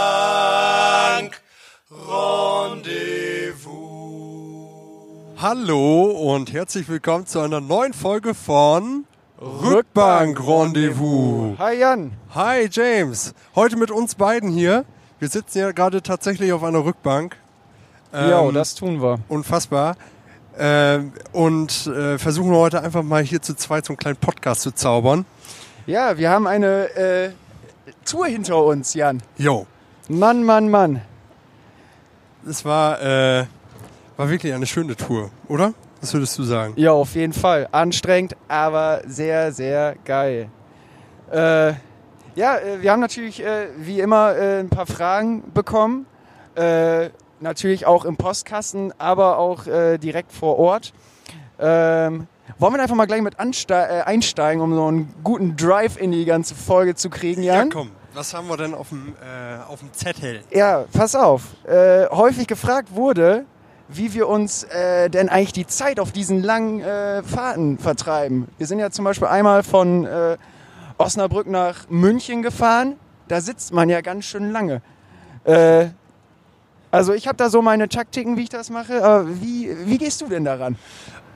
Rückbank. Rendezvous. Hallo und herzlich willkommen zu einer neuen Folge von Rückbank Rendezvous. Hi Jan. Hi James, heute mit uns beiden hier. Wir sitzen ja gerade tatsächlich auf einer Rückbank. ja, Ähm, das tun wir. Unfassbar. Ähm, und äh, versuchen heute einfach mal hier zu zweit so einen kleinen Podcast zu zaubern. Ja, wir haben eine äh, Tour hinter uns, Jan. Jo, Mann, Mann, Mann. es war, äh, war wirklich eine schöne Tour, oder? Was würdest du sagen? Ja, auf jeden Fall. Anstrengend, aber sehr, sehr geil. Äh, ja, äh, wir haben natürlich äh, wie immer äh, ein paar Fragen bekommen. Natürlich auch im Postkasten, aber auch direkt vor Ort. Ähm, wollen wir einfach mal gleich mit äh, einsteigen, um so einen guten Drive in die ganze Folge zu kriegen, Ja, Jan? komm. Was haben wir denn auf dem, äh, auf dem Zettel? Ja, pass auf. Äh, häufig gefragt wurde, wie wir uns äh, denn eigentlich die Zeit auf diesen langen äh, Fahrten vertreiben. Wir sind ja zum Beispiel einmal von äh, Osnabrück nach München gefahren. Da sitzt man ja ganz schön lange. Äh, also ich habe da so meine Taktiken, wie ich das mache. Aber wie, wie gehst du denn daran?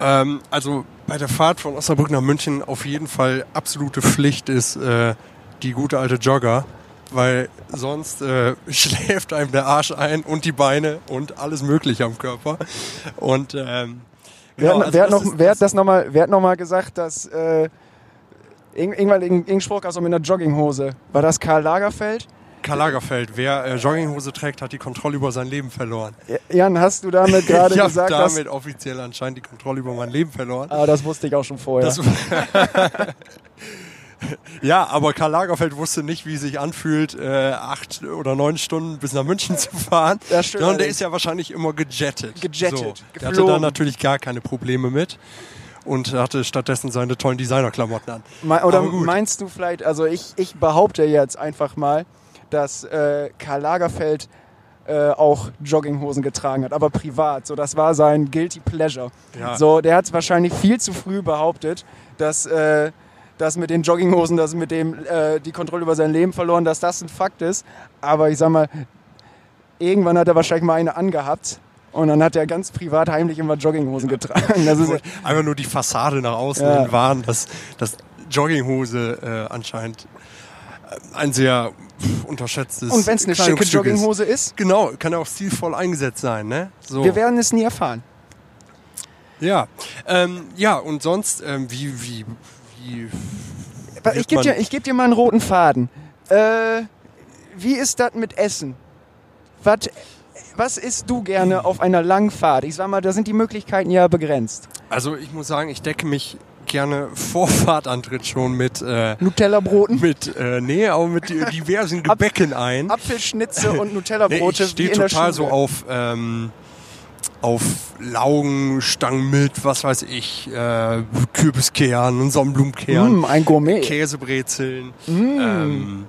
Ähm, also bei der Fahrt von Osnabrück nach München auf jeden Fall absolute Pflicht ist äh, die gute alte Jogger, weil sonst äh, schläft einem der Arsch ein und die Beine und alles Mögliche am Körper. Und ähm, Wer, genau, hat- also wer, hat das noch, ist- wer hat das nochmal wer hat noch mal gesagt, dass äh, irgend- irgendwann irgendein Spruch also mit einer Jogginghose. War das Karl Lagerfeld? Karl Lagerfeld, wer äh, Jogginghose trägt, hat die Kontrolle über sein Leben verloren. Jan, hast du damit gerade ich habe gesagt, dass... damit offiziell anscheinend die Kontrolle über mein Leben verloren. Ah, das wusste ich auch schon vorher. Ja, aber Karl Lagerfeld wusste nicht, wie es sich anfühlt, äh, acht oder neun Stunden bis nach München zu fahren. Das stimmt Sondern der ist ja wahrscheinlich immer gejettet. Gejettet, So. Der hatte da natürlich gar keine Probleme mit und hatte stattdessen seine tollen Designerklamotten an. Oder Aber meinst du vielleicht, also ich, ich behaupte jetzt einfach mal, dass äh, Karl Lagerfeld äh, auch Jogginghosen getragen hat, aber privat. So, das war sein Guilty Pleasure. Ja. So, der hat wahrscheinlich viel zu früh behauptet, dass äh, das mit den Jogginghosen, das mit dem äh, die Kontrolle über sein Leben verloren, dass das ein Fakt ist. Aber ich sag mal, irgendwann hat er wahrscheinlich mal eine angehabt. Und dann hat er ganz privat heimlich immer Jogginghosen getragen. Das ist, Einfach nur die Fassade nach außen Ja. waren, dass, dass Jogginghose äh, anscheinend ein sehr unterschätztes und wenn es eine schicke Kleidungsstück ist. Jogginghose ist, Genau, kann ja auch stilvoll eingesetzt sein, ne? So. wir werden es nie erfahren. Ja, ähm, ja und sonst, ähm, wie, wie, wie Ich gebe dir, ich geb dir mal einen roten Faden. Äh, wie ist das mit Essen? Was, was isst du gerne auf einer langen Fahrt? Ich sag mal, da sind die Möglichkeiten ja begrenzt. Also ich muss sagen, ich decke mich gerne vor Fahrtantritt schon mit, äh, Nutella-Broten, mit, äh, nee, aber mit di- diversen Gebäcken ein. Apfelschnitze und Nee, Nutella-Brote ich stehe total so auf, ähm, auf Laugenstangen mit, was weiß ich, äh, Kürbiskern und Sonnenblumenkern, Mm, ein Gourmet. Käsebrezeln, ähm,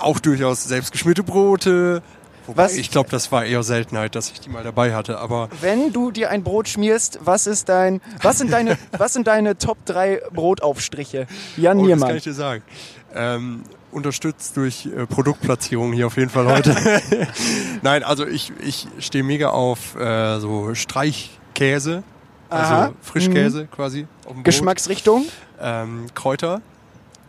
auch durchaus selbstgeschmierte Brote. Wobei, Was- ich glaube, das war eher Seltenheit, dass ich die mal dabei hatte, aber Wenn du dir ein Brot schmierst, was ist dein, was sind deine, was sind deine Top 3 Brotaufstriche? Jan Oh, das kann Niermann. ich dir sagen. Ähm, unterstützt durch äh, Produktplatzierung hier auf jeden Fall heute. Nein, also ich, ich stehe mega auf äh, so Streichkäse, also Aha. Frischkäse quasi dem Brot. Geschmacksrichtung? Ähm, Kräuter.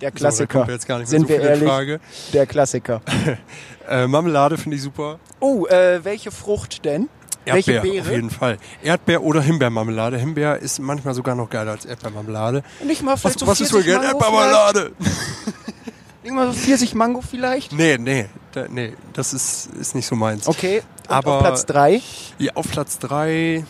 Der So, Klassiker. mehr Sind so wir ehrlich? Frage. Der Klassiker. Äh, Marmelade finde ich super. Oh, äh, welche Frucht denn? welche Erdbeer Beere? auf jeden Fall. Erdbeer oder Himbeermarmelade. Himbeer ist manchmal sogar noch geiler als Erdbeermarmelade. Nicht mal Was, vielleicht so was ist wohl 40 gern? Mango Erdbeermarmelade! Nicht mal so 40 Mango vielleicht? Nee, nee, da, nee, das ist, ist nicht so meins. Okay, und Aber- auf Platz 3. Ja, auf Platz 3,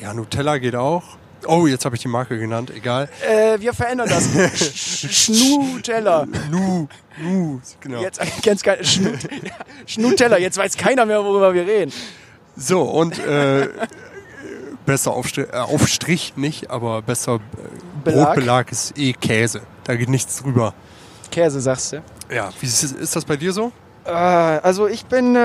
ja, Nutella geht auch. Oh, jetzt habe ich die Marke genannt, egal. Äh, wir verändern das. Sch- Schnuteller. Nu, Nu, genau. Jetzt ganz geil. Schnut ja, Schnuteller. Jetzt weiß keiner mehr, worüber wir reden. So, und äh, besser Aufstrich, äh, Aufstrich nicht, aber besser äh, Belag? Brotbelag ist eh Käse. Da geht nichts drüber. Käse, sagst du. Ja, wie ist, ist das bei dir so? Äh, also ich bin...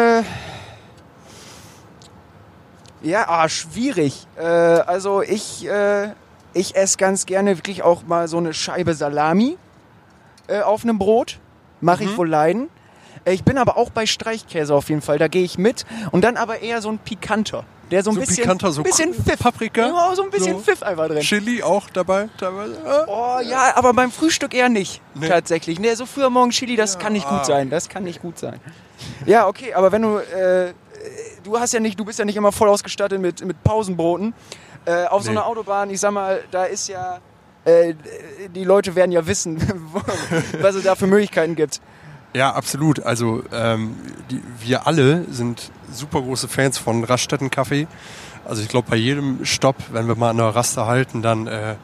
Ja, ah, schwierig. Äh, also ich, äh, ich esse ganz gerne wirklich auch mal so eine Scheibe Salami. äh, auf einem Brot. Mache Mhm. ich wohl leiden. Äh, Ich bin aber auch bei Streichkäse auf jeden Fall. Da gehe ich mit. Und dann aber eher so ein pikanter. Der so ein So bisschen, pikanter, so bisschen Pfiff. Paprika? Ja, so ein bisschen So. Pfiff einfach drin. Chili auch dabei teilweise. Ah. Oh ja, aber beim Frühstück eher nicht. Nee. Tatsächlich. Nee, so früh am Morgen Chili, das kann nicht ah. gut sein. Das kann nicht gut sein. Ja, okay, aber wenn du. Äh, du hast ja nicht, du bist ja nicht immer voll ausgestattet mit, mit Pausenbroten. Äh, auf so Nee. einer Autobahn, ich sag mal, da ist ja. Äh, die Leute werden ja wissen, was es da für Möglichkeiten gibt. Ja, absolut. Also ähm, die, wir alle sind super große Fans von Raststätten Kaffee. Also ich glaube, bei jedem Stopp, wenn wir mal an der Raste halten, dann äh,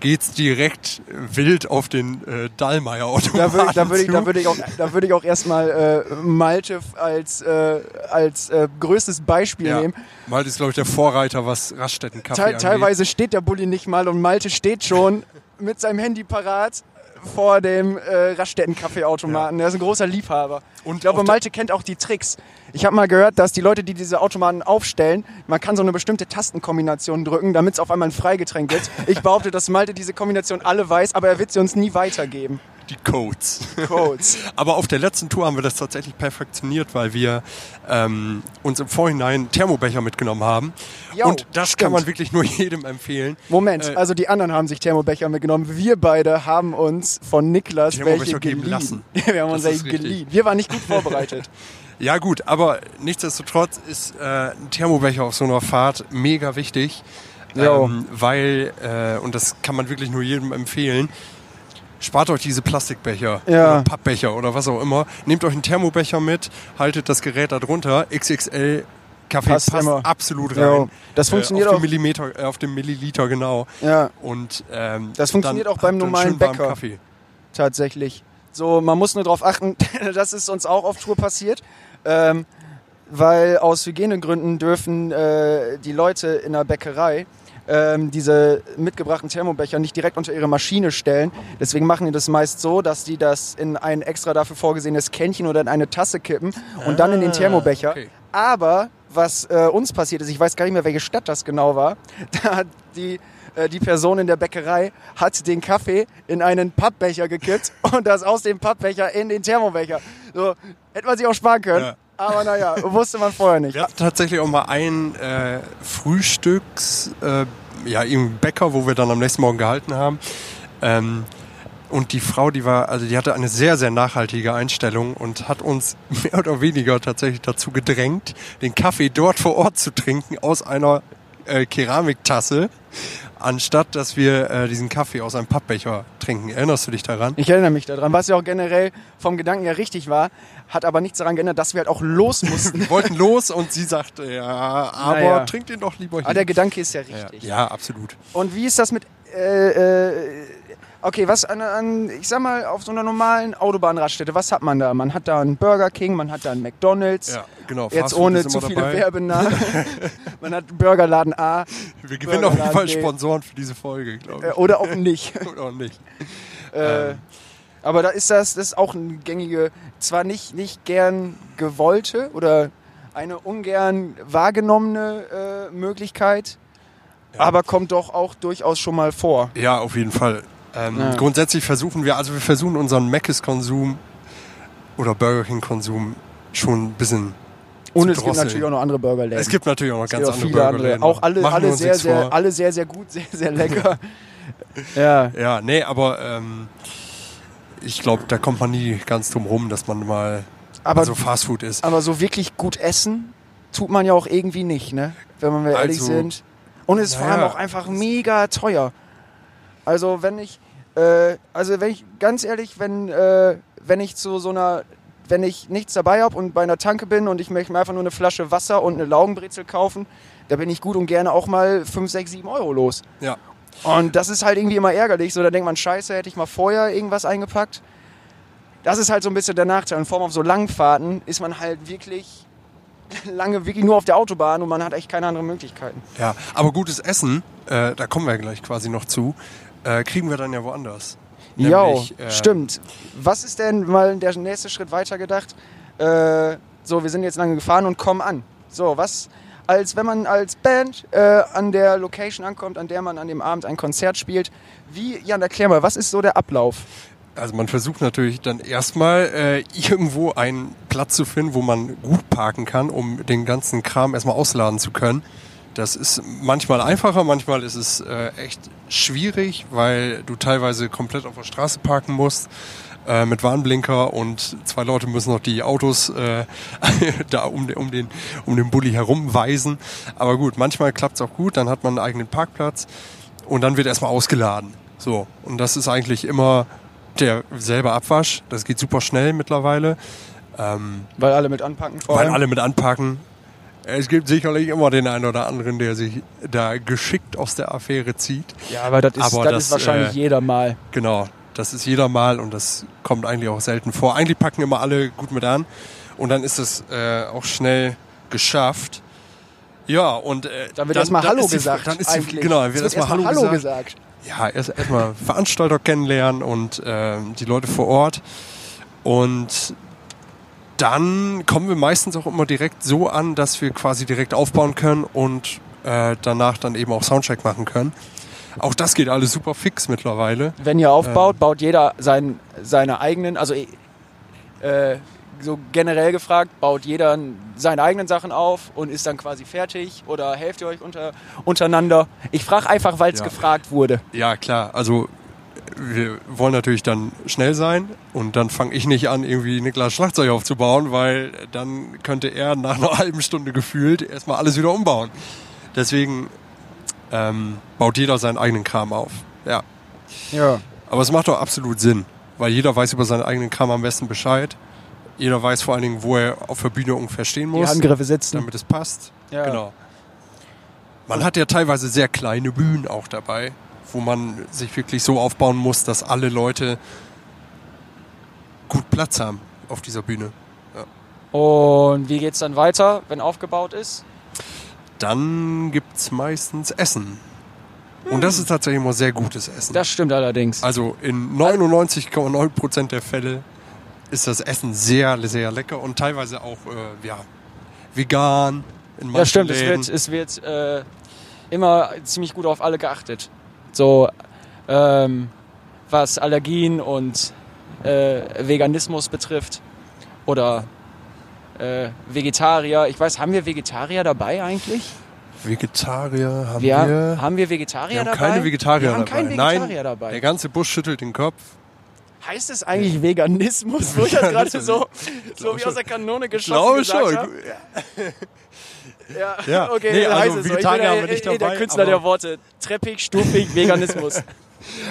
geht's direkt wild auf den äh, Dallmayr-Automaten Da würde da würd ich, da würd ich auch, da würd ich auch erstmal äh, Malte als, äh, als äh, größtes Beispiel ja. nehmen. Malte ist, glaube ich, der Vorreiter, was Raststätten Kaffee Teil, angeht. teilweise steht der Bulli nicht mal und Malte steht schon mit seinem Handy parat vor dem äh, Raststätten-Kaffeeautomaten. Er ist ein großer Liebhaber. Und ich glaube, Malte kennt auch die Tricks. Ich habe mal gehört, dass die Leute, die diese Automaten aufstellen, man kann so eine bestimmte Tastenkombination drücken, damit es auf einmal ein Freigetränk gibt. Ich behaupte, dass Malte diese Kombination alle weiß, aber er wird sie uns nie weitergeben. Die Codes. Codes. Aber auf der letzten Tour haben wir das tatsächlich perfektioniert, weil wir ähm, uns im Vorhinein Thermobecher mitgenommen haben. Jo, Und das stimmt. kann man wirklich nur jedem empfehlen. Moment, Äh, also die anderen haben sich Thermobecher mitgenommen. Wir beide haben uns von Niklas Thermobecher welche geben geliehen. lassen. Wir haben uns welche geliehen. Wir waren nicht gut vorbereitet. Ja gut, aber nichtsdestotrotz ist äh, ein Thermobecher auf so einer Fahrt mega wichtig, ähm, weil, äh, und das kann man wirklich nur jedem empfehlen, spart euch diese Plastikbecher Ja. oder Pappbecher oder was auch immer, nehmt euch einen Thermobecher mit, haltet das Gerät da drunter, XXL Kaffee Passt passt, absolut rein. Jo. Das funktioniert äh, auf auch. Millimeter, äh, auf den Milliliter genau. Ja, Und ähm, Das funktioniert dann auch beim normalen Bäcker. Kaffee. tatsächlich. So, man muss nur darauf achten, das ist uns auch auf Tour passiert. Ähm, weil aus Hygienegründen dürfen äh, die Leute in der Bäckerei ähm, diese mitgebrachten Thermobecher nicht direkt unter ihre Maschine stellen. Deswegen machen die das meist so, dass die das in ein extra dafür vorgesehenes Kännchen oder in eine Tasse kippen und dann in den Ah, Thermobecher. okay. Aber was äh, uns passiert ist, ich weiß gar nicht mehr, welche Stadt das genau war, da hat die, äh, die Person in der Bäckerei hat den Kaffee in einen Pappbecher gekippt und das aus dem Pappbecher in den Thermobecher. So, hätte man sich auch sparen können. Ja. Aber naja, wusste man vorher nicht. Wir hatten tatsächlich auch mal einen äh, Frühstücks, äh, ja, irgendeinen Bäcker, wo wir dann am nächsten Morgen gehalten haben. Ähm, und die Frau, die war, also die hatte eine sehr, sehr nachhaltige Einstellung und hat uns mehr oder weniger tatsächlich dazu gedrängt, den Kaffee dort vor Ort zu trinken aus einer äh, Keramiktasse, anstatt dass wir äh, diesen Kaffee aus einem Pappbecher trinken. Erinnerst du dich daran? Ich erinnere mich daran, was ja auch generell vom Gedanken her richtig war, hat aber nichts daran geändert, dass wir halt auch los mussten. Wir wollten los und sie sagte, ja, aber Naja. trink den doch lieber hier. aber der Gedanke ist ja ja, richtig. ja, absolut. Und wie ist das mit. Äh, äh, okay, was an, an. Ich sag mal, auf so einer normalen Autobahnraststätte, was hat man da? Man hat da einen Burger King, man hat da einen McDonalds. Ja, genau. Jetzt ohne zu viele dabei. Werbenamen. man hat Burgerladen A Wir gewinnen auf jeden Fall B. Sponsoren für diese Folge, glaube äh, ich. oder auch nicht. Oder auch nicht. Äh, Ähm. Aber da ist das, das ist auch eine gängige, zwar nicht, nicht gern gewollte oder eine ungern wahrgenommene äh, Möglichkeit, aber kommt doch auch durchaus schon mal vor. Ja, auf jeden Fall. Ähm, Ja. Grundsätzlich versuchen wir, also wir versuchen unseren Mc's-Konsum oder Burger King-Konsum schon ein bisschen Und es gibt natürlich auch noch andere Burgerläden. Es gibt natürlich auch noch Es ganz auch andere. Burgerläden. Auch alle, alle, sehr, sehr, vor. alle sehr, sehr gut, sehr, sehr lecker. ja. Ja, nee, aber ähm, ich glaube, da kommt man nie ganz drum rum, dass man mal Aber, so Fastfood isst. aber so wirklich gut essen tut man ja auch irgendwie nicht, ne? Wenn wir mal ehrlich Also, sind. Und es ist vor allem naja. auch einfach mega teuer. Also wenn ich, äh, also wenn ich, ganz ehrlich, wenn, äh, wenn ich zu so einer, wenn ich nichts dabei habe und bei einer Tanke bin und ich möchte mir einfach nur eine Flasche Wasser und eine Laugenbrezel kaufen, da bin ich gut und gerne auch mal 5, 6, 7 Euro los. Ja. Und das ist halt irgendwie immer ärgerlich. So, da denkt man, scheiße, hätte ich mal vorher irgendwas eingepackt. Das ist halt so ein bisschen der Nachteil. In Form auf so langen Fahrten ist man halt wirklich lange wirklich nur auf der Autobahn und man hat echt keine anderen Möglichkeiten. Ja, aber gutes Essen, äh, da kommen wir gleich quasi noch zu, äh, kriegen wir dann ja woanders. Ja, äh, stimmt. Was ist denn mal der nächste Schritt weiter gedacht? Äh, so, wir sind jetzt lange gefahren und kommen an. So, was, als wenn man als Band äh, an der Location ankommt, an der man an dem Abend ein Konzert spielt, wie, Jan, erklär mal, was ist so der Ablauf? Also man versucht natürlich dann erstmal äh, irgendwo einen Platz zu finden, wo man gut parken kann, um den ganzen Kram erstmal ausladen zu können. Das ist manchmal einfacher, manchmal ist es äh, echt schwierig, weil du teilweise komplett auf der Straße parken musst äh, mit Warnblinker und zwei Leute müssen noch die Autos äh, da um, den- um, den, um den Bulli herumweisen. Aber gut, manchmal klappt es auch gut, dann hat man einen eigenen Parkplatz und dann wird erstmal ausgeladen. So, und das ist eigentlich immer der selbe Abwasch. Das geht super schnell mittlerweile, ähm, Weil alle mit anpacken vor weil allem. alle mit anpacken. Es gibt sicherlich immer den einen oder anderen, der sich da geschickt aus der Affäre zieht. Ja, aber das ist, Aber das das, ist wahrscheinlich äh, jeder mal. Genau, das ist jeder Mal und das kommt eigentlich auch selten vor. Eigentlich packen immer alle gut mit an und dann ist es äh, auch schnell geschafft. Ja, und äh, Dann wird erstmal Hallo ist die- gesagt. Dann ist die, genau, dann Es wird erstmal Hallo, gesagt. Ja, erst erstmal Veranstalter kennenlernen und ähm, die Leute vor Ort. Und dann kommen wir meistens auch immer direkt so an, dass wir quasi direkt aufbauen können und äh, danach dann eben auch Soundcheck machen können. Auch das geht alles super fix mittlerweile. Wenn ihr aufbaut, baut jeder sein, seine eigenen, also äh, so generell gefragt, baut jeder seine eigenen Sachen auf und ist dann quasi fertig oder helft ihr euch unter, untereinander? Ich frage einfach, weil es Ja. gefragt wurde. Ja, klar. Also wir wollen natürlich dann schnell sein und dann fange ich nicht an, irgendwie Niklas Schlagzeug aufzubauen, weil dann könnte er nach einer halben Stunde gefühlt erstmal alles wieder umbauen. Deswegen ähm, baut jeder seinen eigenen Kram auf. Ja. Ja. Aber es macht doch absolut Sinn, weil jeder weiß über seinen eigenen Kram am besten Bescheid. Jeder weiß vor allen Dingen, wo er auf der Bühne ungefähr stehen Die muss, Handgriffe sitzen. damit es passt. Ja. Genau. Man hat ja teilweise sehr kleine Bühnen auch dabei, wo man sich wirklich so aufbauen muss, dass alle Leute gut Platz haben auf dieser Bühne. Und wie geht's dann weiter, wenn aufgebaut ist? Dann gibt's meistens Essen. Und das ist tatsächlich immer sehr gutes Essen. Das stimmt allerdings. Also in 99,9% der Fälle ist das Essen sehr, sehr lecker und teilweise auch äh, ja, vegan. In Ja, stimmt. Es Läden. wird, es wird äh, immer ziemlich gut auf alle geachtet. So, ähm, was Allergien und äh, Veganismus betrifft. Oder äh, Vegetarier. Ich weiß, haben wir Vegetarier dabei eigentlich? Vegetarier haben Wir, wir. haben wir Vegetarier wir haben dabei? keine Vegetarier wir haben dabei. Vegetarier Nein, dabei. der ganze Bus schüttelt den Kopf. Heißt es eigentlich Veganismus, wo ich das gerade so, so wie aus der Kanone geschossen gesagt habe? Ja, Ja. okay, Nee, also heißt es so. Ich Vegetarier bin der, der dabei, Künstler der Worte. Treppig, stufig, Veganismus.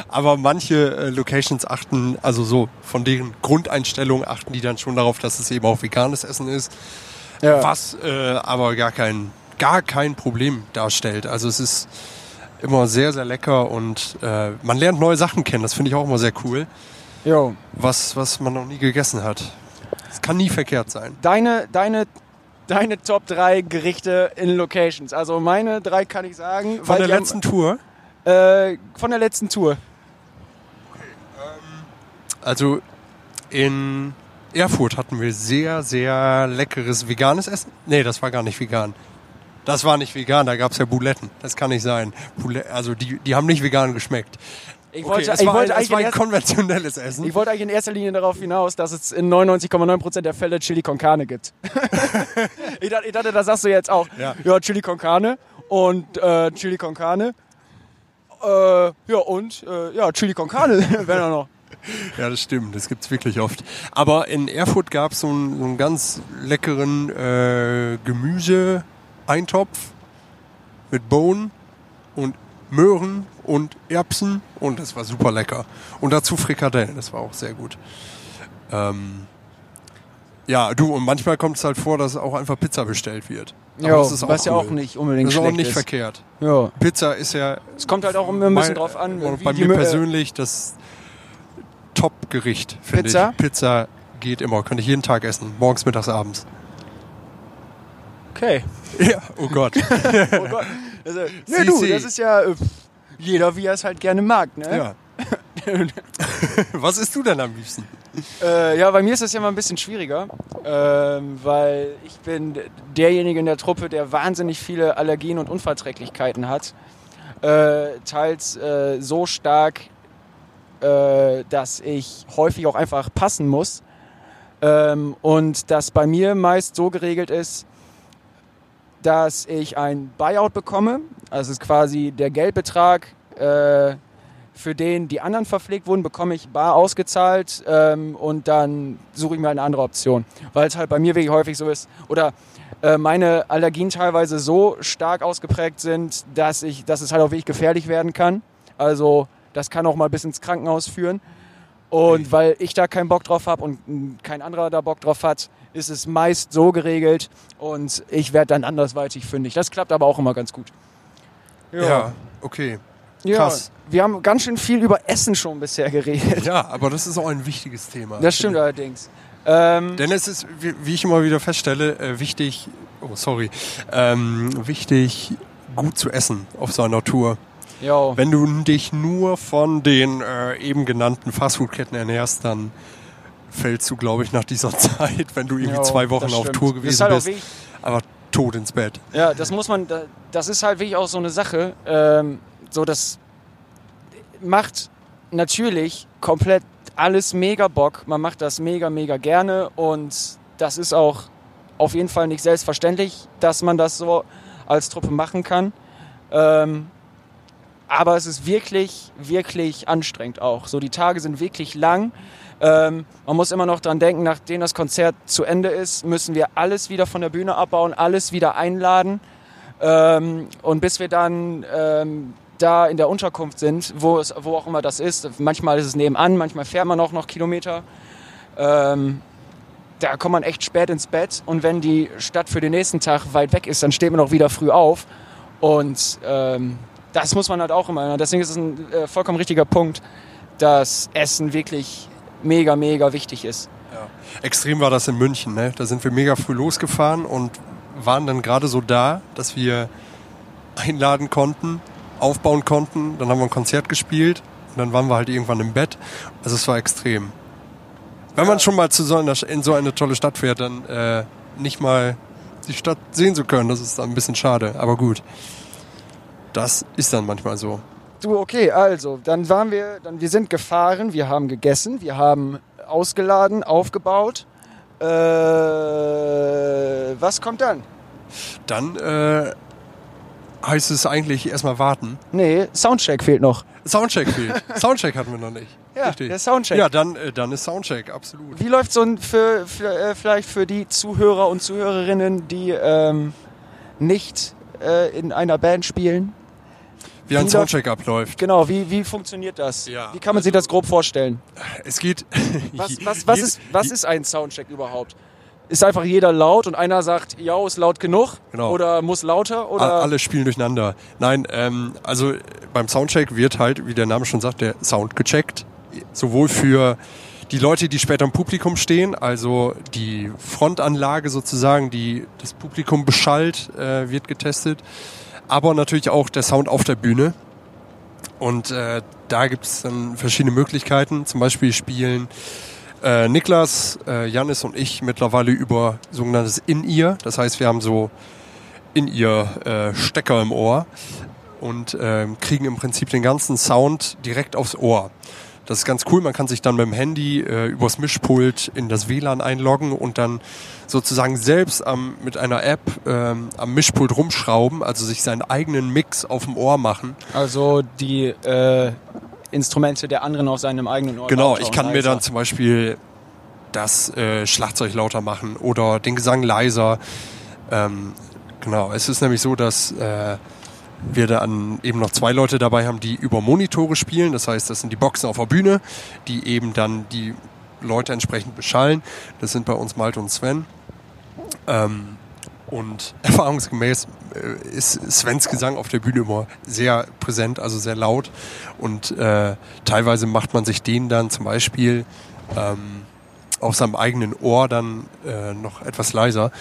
Aber manche äh, Locations achten, also so von deren Grundeinstellung achten die dann schon darauf, dass es eben auch veganes Essen ist. Ja. Was äh, aber gar kein, gar kein Problem darstellt. Also es ist immer sehr, sehr lecker und äh, man lernt neue Sachen kennen. Das finde ich auch immer sehr cool. Jo. Was, was man noch nie gegessen hat. Es kann nie verkehrt sein. Deine, deine, deine Top 3 Gerichte in Locations. Also meine drei kann ich sagen. Von der die haben- letzten Tour, Äh, von der letzten Tour. also in Erfurt hatten wir sehr, sehr leckeres veganes Essen. Nee, das war gar nicht vegan. Das war nicht vegan, da gab es ja Buletten. Das kann nicht sein. Also die, die haben nicht vegan geschmeckt. Ich Okay, wollte, es ich war, wollte eigentlich war in ein konventionelles Essen. ich wollte eigentlich in erster Linie darauf hinaus, dass es in 99,9% der Fälle Chili con Carne gibt. ich, dachte, ich dachte, das sagst du jetzt auch. Ja. Chili con Carne und äh, Chili con Carne. Äh, ja, und äh, ja, Chili con Carne wäre da noch. Ja, das stimmt. Das gibt's wirklich oft. Aber in Erfurt gab es so, einen- so einen ganz leckeren äh, Gemüseeintopf mit Bohnen und Möhren und Erbsen und das war super lecker. Und dazu Frikadellen, das war auch sehr gut. Ähm, ja, du, und manchmal kommt es halt vor, dass auch einfach Pizza bestellt wird. Ja, das ist auch was ja cool. auch nicht unbedingt Das ist auch nicht ist. verkehrt. Ja. Pizza ist ja Es kommt halt auch immer ein bisschen drauf an, wie bei mir persönlich das Top-Gericht, finde Pizza? ich. Pizza geht immer. Könnte ich jeden Tag essen. Morgens, mittags, abends. Okay. Ja, oh Gott. Oh Gott. Also, nee, du, das ist ja äh, jeder, wie er es halt gerne mag, ne? ja. Was isst du denn am liebsten? Äh, ja, bei mir ist das ja mal ein bisschen schwieriger, ähm, weil ich bin derjenige in der Truppe, der wahnsinnig viele Allergien und Unverträglichkeiten hat. Äh, teils äh, so stark, äh, dass ich häufig auch einfach passen muss. Ähm, und das bei mir meist so geregelt ist, dass ich ein Buyout bekomme. Also ist quasi der Geldbetrag, äh, für den die anderen verpflegt wurden, bekomme ich bar ausgezahlt ähm, und dann suche ich mir eine andere Option. Weil es halt bei mir wirklich häufig so ist. Oder äh, meine Allergien teilweise so stark ausgeprägt sind, dass, ich, dass es halt auch wirklich gefährlich werden kann. Also das kann auch mal bis ins Krankenhaus führen. Und weil ich da keinen Bock drauf habe und kein anderer da Bock drauf hat, ist es meist so geregelt und ich werde dann andersweitig fündig. Das klappt aber auch immer ganz gut. Ja, ja okay. Ja, Krass. wir haben ganz schön viel über Essen schon bisher geredet. Ja, aber das ist auch ein wichtiges Thema. Das stimmt allerdings. Ähm, Denn es ist, wie, ich immer wieder feststelle, äh, wichtig, oh sorry, ähm, wichtig, gut zu essen auf seiner Tour. Jo. Wenn du dich nur von den äh, eben genannten Fastfood-Ketten ernährst, dann fällst du, glaube ich, nach dieser Zeit, wenn du irgendwie jo, zwei Wochen auf Tour gewesen halt bist, aber tot ins Bett. Ja, das muss man, das ist halt wirklich auch so eine Sache. Ähm, so, das macht natürlich komplett alles mega Bock. Man macht das mega, mega gerne und das ist auch auf jeden Fall nicht selbstverständlich, dass man das so als Truppe machen kann. Ähm, aber es ist wirklich, wirklich anstrengend auch. So, die Tage sind wirklich lang. Ähm, man muss immer noch dran denken, nachdem das Konzert zu Ende ist, müssen wir alles wieder von der Bühne abbauen, alles wieder einladen. Ähm, und bis wir dann ähm, da in der Unterkunft sind, wo, es, wo auch immer das ist, manchmal ist es nebenan, manchmal fährt man auch noch Kilometer. Ähm, da kommt man echt spät ins Bett und wenn die Stadt für den nächsten Tag weit weg ist, dann steht man auch wieder früh auf. Und ähm, das muss man halt auch immer. Deswegen ist es ein äh, vollkommen richtiger Punkt, dass Essen wirklich mega, mega wichtig ist. Ja. Extrem war das in München. Ne? Da sind wir mega früh losgefahren und waren dann gerade so da, dass wir einladen konnten, aufbauen konnten. Dann haben wir ein Konzert gespielt und dann waren wir halt irgendwann im Bett. Also es war extrem. Wenn ja. man schon mal zu so einer, in so eine tolle Stadt fährt, dann äh, nicht mal die Stadt sehen zu können, das ist dann ein bisschen schade. Aber gut, das ist dann manchmal so. Du, okay, also, dann waren wir, dann, wir sind gefahren, wir haben gegessen, wir haben ausgeladen, aufgebaut. Äh, was kommt dann? Dann äh, heißt es eigentlich erstmal warten. Nee, Soundcheck fehlt noch. Soundcheck fehlt. Soundcheck hatten wir noch nicht. Ja, Richtig. der Soundcheck. Ja, dann, äh, dann ist Soundcheck, absolut. Wie läuft so ein für, für äh, vielleicht für die Zuhörer und Zuhörerinnen, die ähm, nicht äh, in einer Band spielen? Wie ein Soundcheck abläuft. Genau, wie, wie funktioniert das? Ja, wie kann man also, sich das grob vorstellen? Es geht. Was, was, was, ist, was ist ein Soundcheck überhaupt? Ist einfach jeder laut und einer sagt, ja, ist laut genug genau. oder muss lauter? Oder? Alle spielen durcheinander. Nein, ähm, also beim Soundcheck wird halt, wie der Name schon sagt, der Sound gecheckt. Sowohl für die Leute, die später im Publikum stehen, also die Frontanlage sozusagen, die das Publikum beschallt, äh, wird getestet aber natürlich auch der Sound auf der Bühne. Und äh, da gibt es dann verschiedene Möglichkeiten. Zum Beispiel spielen äh, Niklas, äh, Janis und ich mittlerweile über sogenanntes In-Ear. Das heißt, wir haben so In-Ear äh, Stecker im Ohr und äh, kriegen im Prinzip den ganzen Sound direkt aufs Ohr. Das ist ganz cool. Man kann sich dann mit dem Handy äh, übers Mischpult in das WLAN einloggen und dann sozusagen selbst am, mit einer App ähm, am Mischpult rumschrauben, also sich seinen eigenen Mix auf dem Ohr machen. Also die äh, Instrumente der anderen auf seinem eigenen Ohr. Genau, ich kann mir dann zum Beispiel das äh, Schlagzeug lauter machen oder den Gesang leiser. Ähm, genau, es ist nämlich so, dass äh, wir dann eben noch zwei Leute dabei haben, die über Monitore spielen. Das heißt, das sind die Boxen auf der Bühne, die eben dann die Leute entsprechend beschallen. Das sind bei uns Malte und Sven. Ähm, und erfahrungsgemäß ist Svens Gesang auf der Bühne immer sehr präsent, also sehr laut. Und äh, teilweise macht man sich den dann zum Beispiel ähm, auf seinem eigenen Ohr dann äh, noch etwas leiser.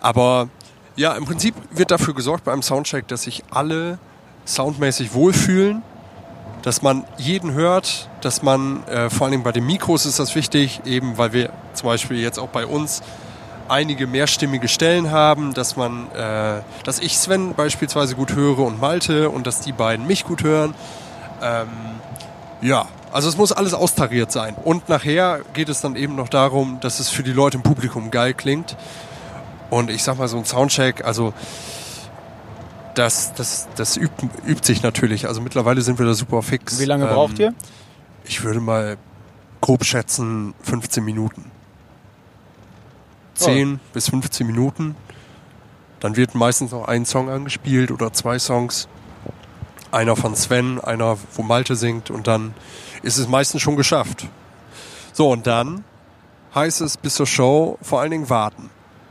Aber ja, im Prinzip wird dafür gesorgt beim Soundcheck, dass sich alle soundmäßig wohlfühlen, dass man jeden hört, dass man, äh, vor allem bei den Mikros ist das wichtig, eben weil wir zum Beispiel jetzt auch bei uns einige mehrstimmige Stellen haben, dass man, äh, dass ich Sven beispielsweise gut höre und Malte und dass die beiden mich gut hören. Ähm, ja, Also es muss alles austariert sein. Und nachher geht es dann eben noch darum, dass es für die Leute im Publikum geil klingt. Und ich sag mal, so ein Soundcheck, also das, das, das übt, übt sich natürlich. Also mittlerweile sind wir da super fix. Wie lange braucht Ähm, ihr? Ich würde mal grob schätzen 15 Minuten. 10 bis 15 Minuten. Dann wird meistens noch ein Song angespielt oder zwei Songs. Einer von Sven, einer, wo Malte singt und dann ist es meistens schon geschafft. So, und dann heißt es bis zur Show vor allen Dingen warten.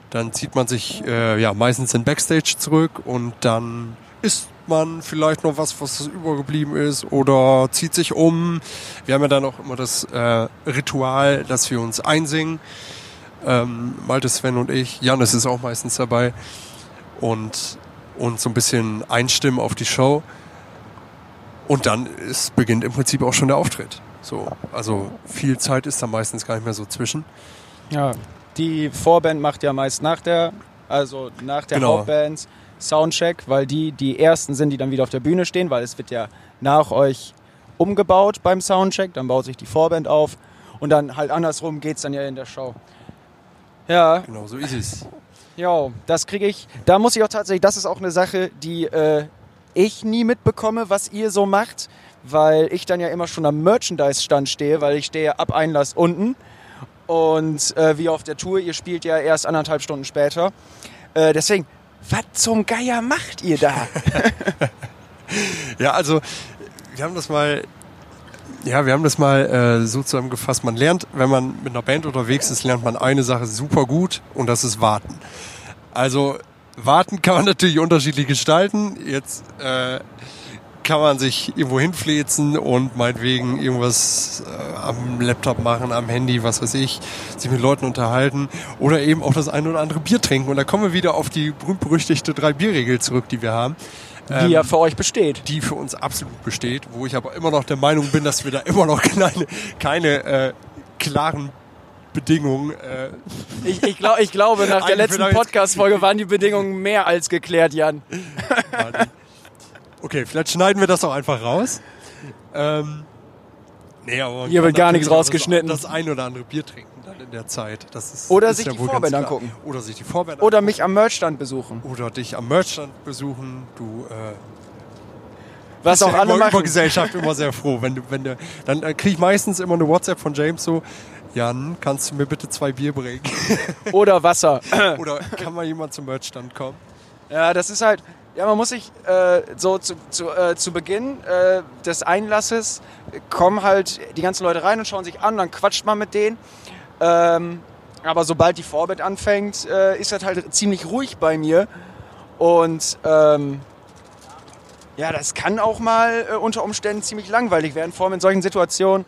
Dann zieht man sich äh, ja meistens in Backstage zurück und dann isst man vielleicht noch was, was übergeblieben ist oder zieht sich um. Wir haben ja dann auch immer das äh, Ritual, dass wir uns einsingen. Ähm, Malte, Sven und ich. Janis ist auch meistens dabei. Und, und so ein bisschen einstimmen auf die Show. Und dann ist, beginnt im Prinzip auch schon der Auftritt. So, also viel Zeit ist da meistens gar nicht mehr so zwischen. Ja. Die Vorband macht ja meist nach der, also nach der Genau. Hauptband Soundcheck, weil die die ersten sind, die dann wieder auf der Bühne stehen, weil es wird ja nach euch umgebaut beim Soundcheck, dann baut sich die Vorband auf und dann halt andersrum geht's dann ja in der Show. Ja, Genau, so ist es. ja, das kriege ich. Da muss ich auch tatsächlich, das ist auch eine Sache, die äh, ich nie mitbekomme, was ihr so macht, weil ich dann ja immer schon am Merchandise-Stand stehe, weil ich stehe ab Einlass unten. Und äh, wie auf der Tour, ihr spielt ja erst anderthalb Stunden später. Äh, deswegen, was zum Geier macht ihr da? Ja, also wir haben das mal, ja, wir haben das mal äh, so zusammengefasst. Man lernt, wenn man mit einer Band unterwegs ist, lernt man eine Sache super gut und das ist Warten. Also Warten kann man natürlich unterschiedlich gestalten. Jetzt äh, kann man sich irgendwo hinflezen und meinetwegen irgendwas äh, am Laptop machen, am Handy, was weiß ich, sich mit Leuten unterhalten oder eben auch das ein oder andere Bier trinken. Und da kommen wir wieder auf die berühmt-berüchtigte Drei-Bier-Regel zurück, die wir haben. Die ja für euch besteht. die für uns absolut besteht, wo ich aber immer noch der Meinung bin, dass wir da immer noch keine, keine äh, klaren Bedingungen. Äh, Ich, ich, glaub, ich glaube, nach der letzten Podcast-Folge waren die Bedingungen mehr als geklärt, Jan. okay, vielleicht schneiden wir das auch einfach raus. Ähm, nee, aber Hier wird gar nichts rausgeschnitten. Das, das ein oder andere Bier trinken der Zeit. Das ist, Oder ist sich ja die Vorband klar. angucken. Oder sich die Vorband Oder angucken. mich am Merchstand besuchen. Oder dich am Merchstand besuchen. Du äh, Was auch ja alle immer über machen. Gesellschaft immer sehr froh. Wenn du, wenn du, dann äh, krieg ich meistens immer eine WhatsApp von James so, Jan, kannst du mir bitte zwei Bier bringen? Oder Wasser. Oder kann mal jemand zum Merchstand kommen? Ja, das ist halt, ja, man muss sich äh, so zu, zu, äh, zu Beginn äh, des Einlasses kommen halt die ganzen Leute rein und schauen sich an, dann quatscht man mit denen. Ähm, aber sobald die Vorband anfängt, äh, ist das halt ziemlich ruhig bei mir. Und ähm, ja, das kann auch mal äh, unter Umständen ziemlich langweilig werden, vor allem in solchen Situationen,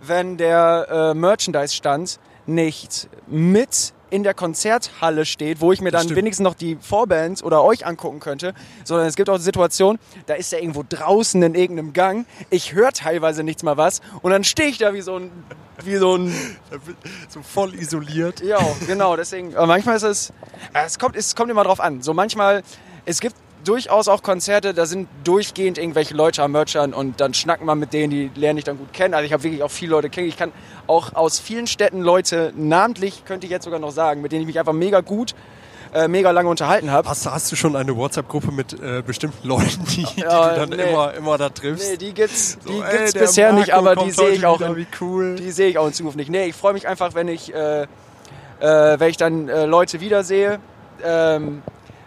wenn der äh, Merchandise-Stand nicht mit in der Konzerthalle steht, wo ich mir dann wenigstens noch die Vorband oder euch angucken könnte, sondern es gibt auch Situationen, da ist er irgendwo draußen in irgendeinem Gang, ich höre teilweise nichts mal was und dann stehe ich da wie so ein, wie so ein So voll isoliert. ja, genau, deswegen. Manchmal ist es. Es kommt, es kommt immer drauf an. So manchmal, es gibt durchaus auch Konzerte, da sind durchgehend irgendwelche Leute am Merchern und dann schnacken wir mit denen, die lerne ich dann gut kennen. Also ich habe wirklich auch viele Leute kennen. Ich kann auch aus vielen Städten Leute namentlich, könnte ich jetzt sogar noch sagen, mit denen ich mich einfach mega gut, äh, mega lange unterhalten habe. Hast, du- hast du schon eine WhatsApp-Gruppe mit äh, bestimmten Leuten, die, die Ja, du dann nee. immer, immer da triffst? Nee, die gibt's, die So, ey, gibt's der bisher nicht, aber die sehe ich auch in, cool. Die sehe ich auch in Zukunft nicht. Nee, ich freue mich einfach, wenn ich, äh, äh, wenn ich dann äh, Leute wiedersehe. Ähm,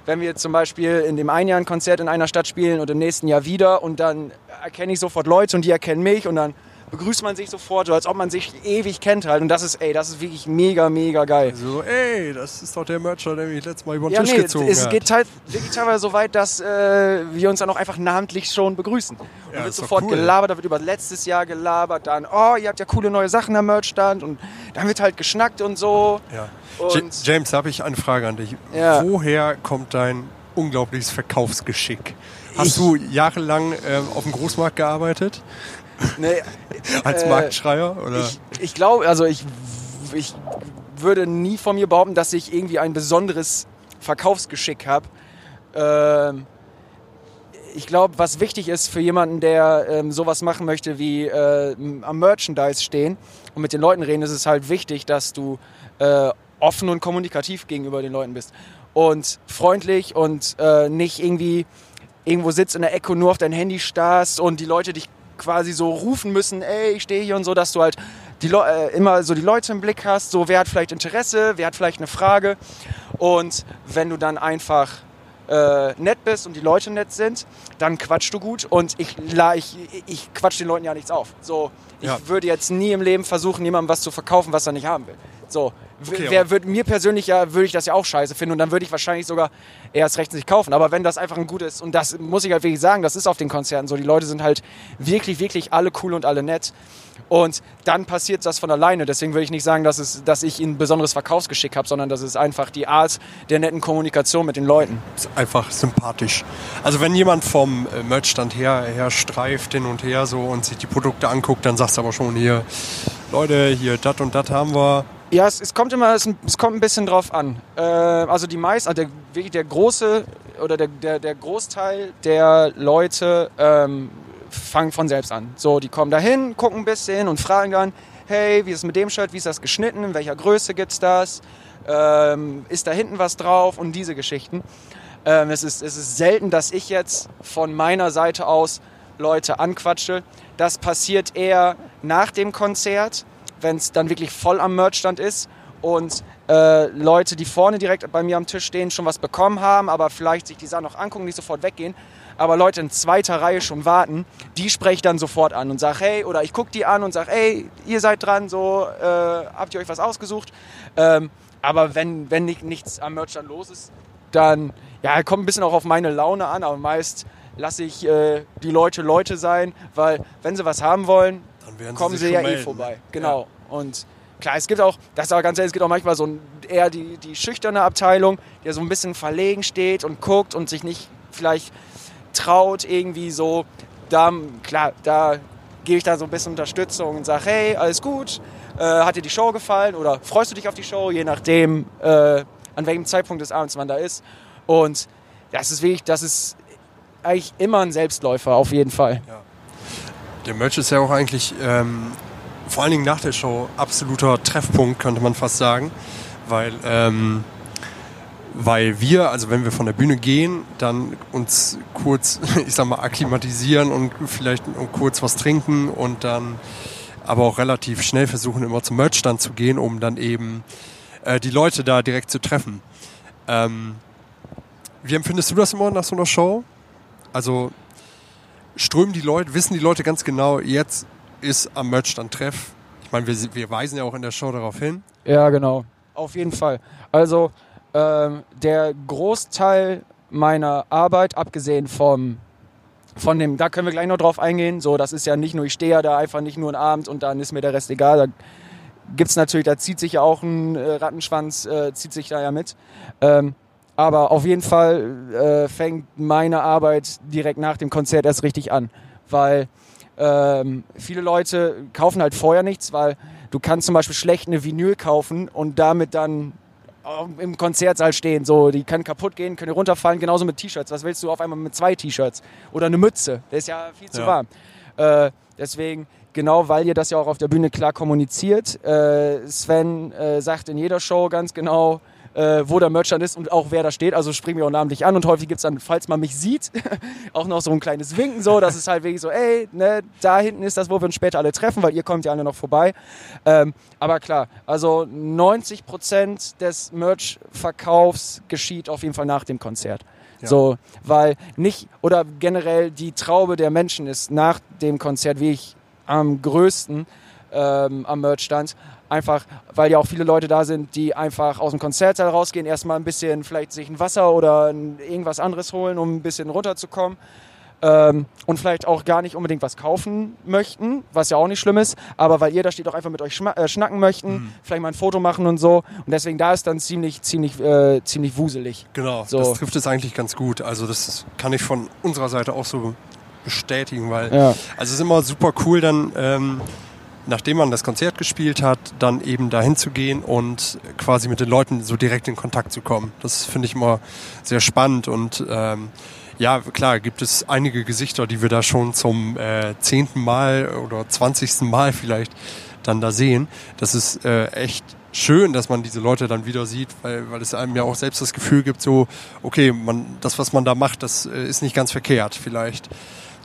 wenn wir zum Beispiel in dem einen Jahr ein Konzert in einer Stadt spielen und im nächsten Jahr wieder und dann erkenne ich sofort Leute und die erkennen mich und dann begrüßt man sich sofort, so als ob man sich ewig kennt halt. Und das ist, ey, das ist wirklich mega, mega geil. So, ey, das ist doch der Mercher, der mich letztes Mal über den Ja, Tisch nee, gezogen es hat. geht halt wirklich teilweise so weit, dass äh, wir uns dann auch einfach namentlich schon begrüßen. Und Ja, wird sofort cool. gelabert, da wird über letztes Jahr gelabert, dann, oh, ihr habt ja coole neue Sachen am Merchstand und dann wird halt geschnackt und so. ja. Und- Ja- James, da habe ich eine Frage an dich. Ja. Woher kommt dein unglaubliches Verkaufsgeschick? Hast Ich- du jahrelang ähm, auf dem Großmarkt gearbeitet? Nee, Als Äh, Marktschreier? Oder? ich, ich glaube, also ich, ich würde nie von mir behaupten, dass ich irgendwie ein besonderes Verkaufsgeschick habe. Ähm, ich glaube, was wichtig ist für jemanden, der ähm, sowas machen möchte wie äh, am Merchandise stehen und mit den Leuten reden, ist es halt wichtig, dass du äh, offen und kommunikativ gegenüber den Leuten bist und freundlich und äh, nicht irgendwie irgendwo sitzt in der Ecke und nur auf dein Handy starrst und die Leute dich quasi so rufen müssen, ey, ich stehe hier und so, dass du halt die äh, immer so die Leute im Blick hast, so wer hat vielleicht Interesse, wer hat vielleicht eine Frage und wenn du dann einfach äh, nett bist und die Leute nett sind, dann quatschst du gut und ich, ich, ich quatsch den Leuten ja nichts auf. So, ich ja. würde jetzt nie im Leben versuchen, jemandem was zu verkaufen, was er nicht haben will. So, okay, wer würde mir persönlich ja, würde ich das ja auch scheiße finden und dann würde ich wahrscheinlich sogar erst recht nicht kaufen. Aber wenn das einfach ein gutes, und das muss ich halt wirklich sagen, das ist auf den Konzerten so, die Leute sind halt wirklich, wirklich alle cool und alle nett. Und dann passiert das von alleine. Deswegen will ich nicht sagen, dass, es, dass ich ein besonderes Verkaufsgeschick habe, sondern das ist einfach die Art der netten Kommunikation mit den Leuten. Ist einfach sympathisch. Also wenn jemand vom äh, Merchstand her, her streift hin und her so und sich die Produkte anguckt, dann sagst du aber schon hier, Leute, hier das und das haben wir. Ja, es, es, kommt immer, es, es, kommt ein bisschen drauf an. Äh, also die meisten, also der, wirklich der große oder der, der, der Großteil der Leute ähm, fangen von selbst an. So, die kommen dahin, gucken ein bisschen und fragen dann, hey, wie ist es mit dem Shirt, wie ist das geschnitten, in welcher Größe gibt es das, ähm, ist da hinten was drauf und diese Geschichten. Ähm, es, ist, es ist selten, dass ich jetzt von meiner Seite aus Leute anquatsche. Das passiert eher nach dem Konzert, wenn es dann wirklich voll am Merchstand ist und äh, Leute, die vorne direkt bei mir am Tisch stehen, schon was bekommen haben, aber vielleicht sich die Sachen noch angucken, nicht sofort weggehen aber Leute in zweiter Reihe schon warten, die spreche ich dann sofort an und sage, hey, oder ich gucke die an und sage, hey, ihr seid dran, so, äh, habt ihr euch was ausgesucht? Ähm, aber wenn, wenn nicht, nichts am Merch dann los ist, dann, ja, kommt ein bisschen auch auf meine Laune an, aber meist lasse ich äh, die Leute Leute sein, weil wenn sie was haben wollen, kommen sie, sie ja eh melden. eh vorbei. Genau. Ja. Und klar, es gibt auch, das ist aber ganz ehrlich, es gibt auch manchmal so eher die, die schüchterne Abteilung, die so ein bisschen verlegen steht und guckt und sich nicht vielleicht traut, irgendwie so, da, klar, da gebe ich da so ein bisschen Unterstützung und sage, hey, alles gut, äh, hat dir die Show gefallen oder freust du dich auf die Show, je nachdem, äh, an welchem Zeitpunkt des Abends man da ist. Und das ist wirklich, das ist eigentlich immer ein Selbstläufer, auf jeden Fall. Ja. Der Merch ist ja auch eigentlich, ähm, vor allen Dingen nach der Show, absoluter Treffpunkt, könnte man fast sagen, weil... Ähm, weil wir, also wenn wir von der Bühne gehen, dann uns kurz, ich sag mal, akklimatisieren und vielleicht kurz was trinken und dann aber auch relativ schnell versuchen, immer zum Merchstand zu gehen, um dann eben äh, die Leute da direkt zu treffen. Ähm, wie empfindest du das immer nach so einer Show? Also strömen die Leute, wissen die Leute ganz genau, jetzt ist am Merchstand Treff. Ich meine, wir, wir weisen ja auch in der Show darauf hin. Ja, genau. Auf jeden Fall. Also ähm, der Großteil meiner Arbeit, abgesehen vom von dem, da können wir gleich noch drauf eingehen. So, das ist ja nicht nur, ich stehe ja da einfach nicht nur einen Abend und dann ist mir der Rest egal. Da gibt es natürlich, da zieht sich ja auch ein äh, Rattenschwanz, äh, zieht sich da ja mit. Ähm, aber auf jeden Fall äh, fängt meine Arbeit direkt nach dem Konzert erst richtig an, weil ähm, viele Leute kaufen halt vorher nichts, weil du kannst zum Beispiel schlecht eine Vinyl kaufen und damit dann im Konzertsaal stehen. So, die können kaputt gehen, können runterfallen, genauso mit T-Shirts. Was willst du auf einmal mit zwei T-Shirts? Oder eine Mütze? Der ist ja viel zu ja. warm. Äh, deswegen, genau, weil ihr das ja auch auf der Bühne klar kommuniziert. Äh, Sven äh, sagt in jeder Show ganz genau, äh, wo der Merchant ist und auch wer da steht. Also springen wir auch namentlich an und häufig gibt es dann, falls man mich sieht, auch noch so ein kleines Winken so. Das ist halt wirklich so, ey, ne, da hinten ist das, wo wir uns später alle treffen, weil ihr kommt ja alle noch vorbei. Ähm, aber klar, also 90 Prozent des Merch-Verkaufs geschieht auf jeden Fall nach dem Konzert. Ja. So, weil nicht, oder generell die Traube der Menschen ist nach dem Konzert, wie ich am größten ähm, am Merchstand. Einfach, weil ja auch viele Leute da sind, die einfach aus dem Konzertsaal rausgehen, erstmal ein bisschen vielleicht sich ein Wasser oder irgendwas anderes holen, um ein bisschen runterzukommen. Ähm, und vielleicht auch gar nicht unbedingt was kaufen möchten, was ja auch nicht schlimm ist, aber weil ihr da steht, auch einfach mit euch äh, schnacken möchten, mhm. vielleicht mal ein Foto machen und so. Und deswegen da ist dann ziemlich, ziemlich, äh, ziemlich wuselig. Genau, so. das trifft es eigentlich ganz gut. Also das kann ich von unserer Seite auch so bestätigen, weil ja. also es ist immer super cool dann. Ähm, nachdem man das Konzert gespielt hat, dann eben dahin zu gehen und quasi mit den Leuten so direkt in Kontakt zu kommen. Das finde ich immer sehr spannend und ähm, ja, klar, gibt es einige Gesichter, die wir da schon zum äh, zehnten Mal oder zwanzigsten Mal vielleicht dann da sehen. Das ist äh, echt schön, dass man diese Leute dann wieder sieht, weil, weil es einem ja auch selbst das Gefühl gibt, so, okay, man, das, was man da macht, das äh, ist nicht ganz verkehrt vielleicht.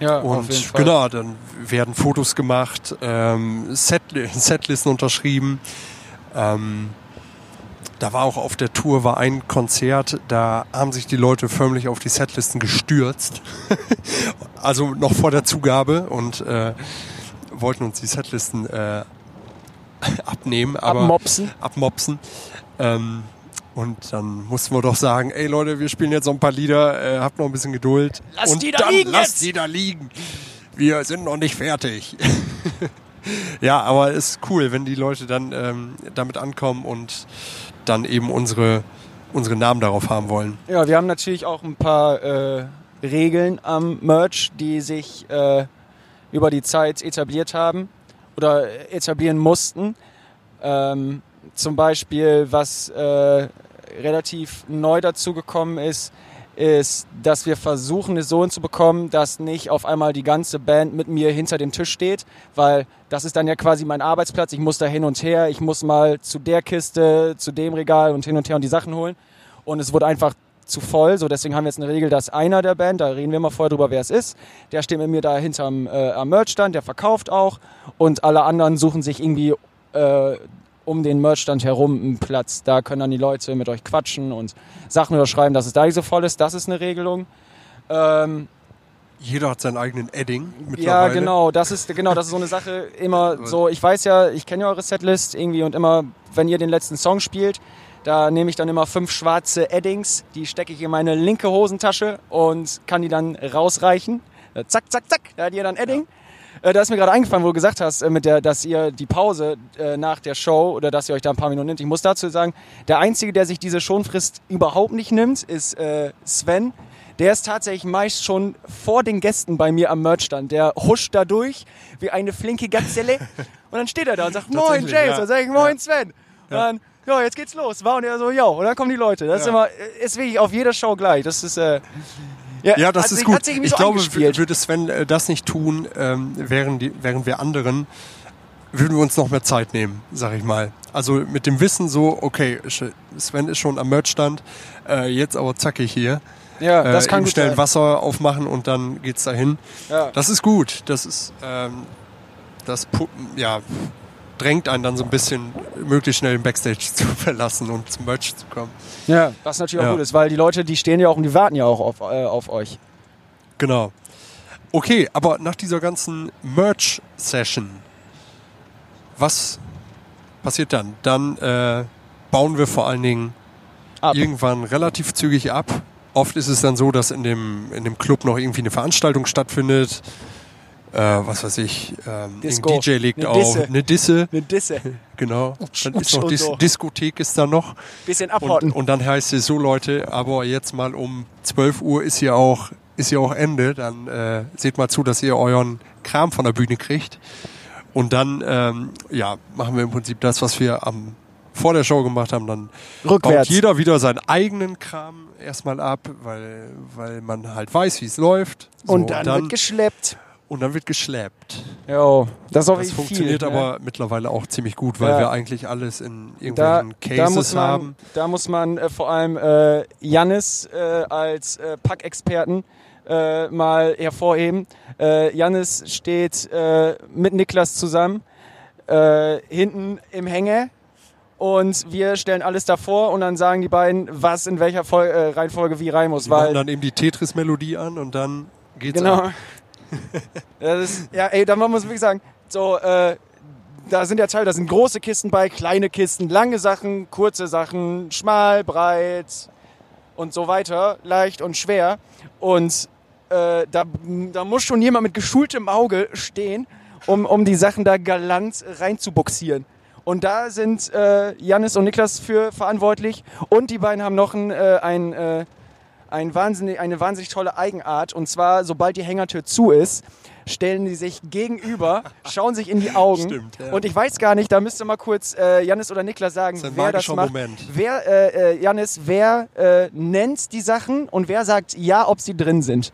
Ja, Und genau, dann werden Fotos gemacht, ähm, Set, Setlisten unterschrieben. Ähm, da war auch auf der Tour war ein Konzert, da haben sich die Leute förmlich auf die Setlisten gestürzt. also noch vor der Zugabe und äh, wollten uns die Setlisten äh, abnehmen, aber Abmopsen. abmopsen. Ähm, und dann mussten wir doch sagen, ey Leute, wir spielen jetzt noch ein paar Lieder, äh, habt noch ein bisschen Geduld. Lasst und die da dann liegen lasst jetzt! die da liegen. Wir sind noch nicht fertig. ja, aber ist cool, wenn die Leute dann ähm, damit ankommen und dann eben unsere, unsere Namen darauf haben wollen. Ja, wir haben natürlich auch ein paar äh, Regeln am Merch, die sich äh, über die Zeit etabliert haben oder etablieren mussten. Ähm, zum Beispiel, was äh, relativ neu dazugekommen ist, ist, dass wir versuchen, es so hinzubekommen, dass nicht auf einmal die ganze Band mit mir hinter dem Tisch steht, weil das ist dann ja quasi mein Arbeitsplatz. Ich muss da hin und her, ich muss mal zu der Kiste, zu dem Regal und hin und her und die Sachen holen. Und es wurde einfach zu voll. So, deswegen haben wir jetzt eine Regel, dass einer der Band, da reden wir mal vorher drüber, wer es ist, der steht mit mir da hinterm äh, Merchstand, der verkauft auch und alle anderen suchen sich irgendwie äh, um den Merchstand herum einen Platz. Da können dann die Leute mit euch quatschen und Sachen unterschreiben, dass es da nicht so voll ist. Das ist eine Regelung. Ähm, Jeder hat seinen eigenen Edding ja, genau, das ist genau, das ist so eine Sache immer so, ich weiß ja, ich kenne ja eure Setlist irgendwie und immer wenn ihr den letzten Song spielt, da nehme ich dann immer fünf schwarze Eddings, die stecke ich in meine linke Hosentasche und kann die dann rausreichen. Zack, zack, zack, da hat ihr dann Edding. Äh, Da ist mir gerade eingefallen, wo du gesagt hast, äh, mit der, dass ihr die Pause äh, nach der Show oder dass ihr euch da ein paar Minuten nimmt. Ich muss dazu sagen, der Einzige, der sich diese Schonfrist überhaupt nicht nimmt, ist äh, Sven. Der ist tatsächlich meist schon vor den Gästen bei mir am Merchstand. Der huscht da durch wie eine flinke Gazelle und dann steht er da und sagt, moin James, ja. dann sag ich, moin Sven. Und dann, ja, jetzt geht's los. War und er so, ja, und dann kommen die Leute. Das ist Ja. immer, äh, ist wirklich auf jeder Show gleich. Das ist, äh, Ja, das hat ist sich- gut. Ich so glaube, würde Sven äh, das nicht tun, ähm, wären, die, wären wir anderen, würden wir uns noch mehr Zeit nehmen, sag ich mal. Also mit dem Wissen so, okay, Sven ist schon am Merchstand, äh, jetzt aber zackig hier. ja, das äh, kann gut schnell sein. Wasser aufmachen und dann geht's dahin. Ja. Das ist gut. Das ist, ähm, das ja, drängt einen dann so ein bisschen, möglichst schnell den Backstage zu verlassen und zum Merch zu kommen. Ja, was natürlich auch Ja. gut ist, weil die Leute, die stehen ja auch und die warten ja auch auf, äh, auf euch. Genau. Okay, aber nach dieser ganzen Merch-Session, was passiert dann? Dann äh, bauen wir vor allen Dingen Ab. irgendwann relativ zügig ab. Oft ist es dann so, dass in dem, in dem Club noch irgendwie eine Veranstaltung stattfindet. Äh, was weiß ich, ähm, DJ legt auf, Disse. eine Disse, Eine Disse. genau. Dann ist noch und Dis so. Diskothek ist da noch. Bisschen Und, abhotten. und dann heißt es so, Leute, aber jetzt mal um 12 Uhr ist hier auch, ist hier auch Ende. Dann äh, seht mal zu, dass ihr euren Kram von der Bühne kriegt. Und dann ähm, ja, machen wir im Prinzip das, was wir am, vor der Show gemacht haben. Dann Rückwärts. baut jeder wieder seinen eigenen Kram erstmal ab, weil, weil man halt weiß, wie es läuft. So, und dann, wird geschleppt. Und dann wird geschleppt. Jo, das Das funktioniert viel, ne? aber mittlerweile auch ziemlich gut, weil Ja. wir eigentlich alles in da, irgendwelchen da Cases muss man, haben. Da muss man äh, vor allem äh, Jannis äh, als äh, Packexperten äh, mal hervorheben. Äh, Jannis steht äh, mit Niklas zusammen äh, hinten im Hänger und wir stellen alles davor und dann sagen die beiden, was in welcher Fol Reihenfolge wie rein muss. Die machen Weil, dann eben die Tetris-Melodie an und dann geht's genau. ab. das ist, ja, ey, da muss man wirklich sagen, so, äh, da sind ja Teile, da sind große Kisten bei, kleine Kisten, lange Sachen, kurze Sachen, schmal, breit und so weiter, leicht und schwer. Und äh, da, da muss schon jemand mit geschultem Auge stehen, um, um die Sachen da galant reinzubuxieren. Und da sind äh, Jannis und Niklas für verantwortlich. Und die beiden haben noch ein, äh, ein, äh, ein wahnsinnig, eine wahnsinnig tolle Eigenart. Und zwar, sobald die Hängertür zu ist, stellen die sich gegenüber, schauen sich in die Augen. Stimmt, ja. Und ich weiß gar nicht, da müsste mal kurz äh, Janis oder Niklas sagen, Das wer das macht. Moment. Wer, äh, äh, Janis, wer äh, nennt die Sachen und wer sagt ja, ob sie drin sind?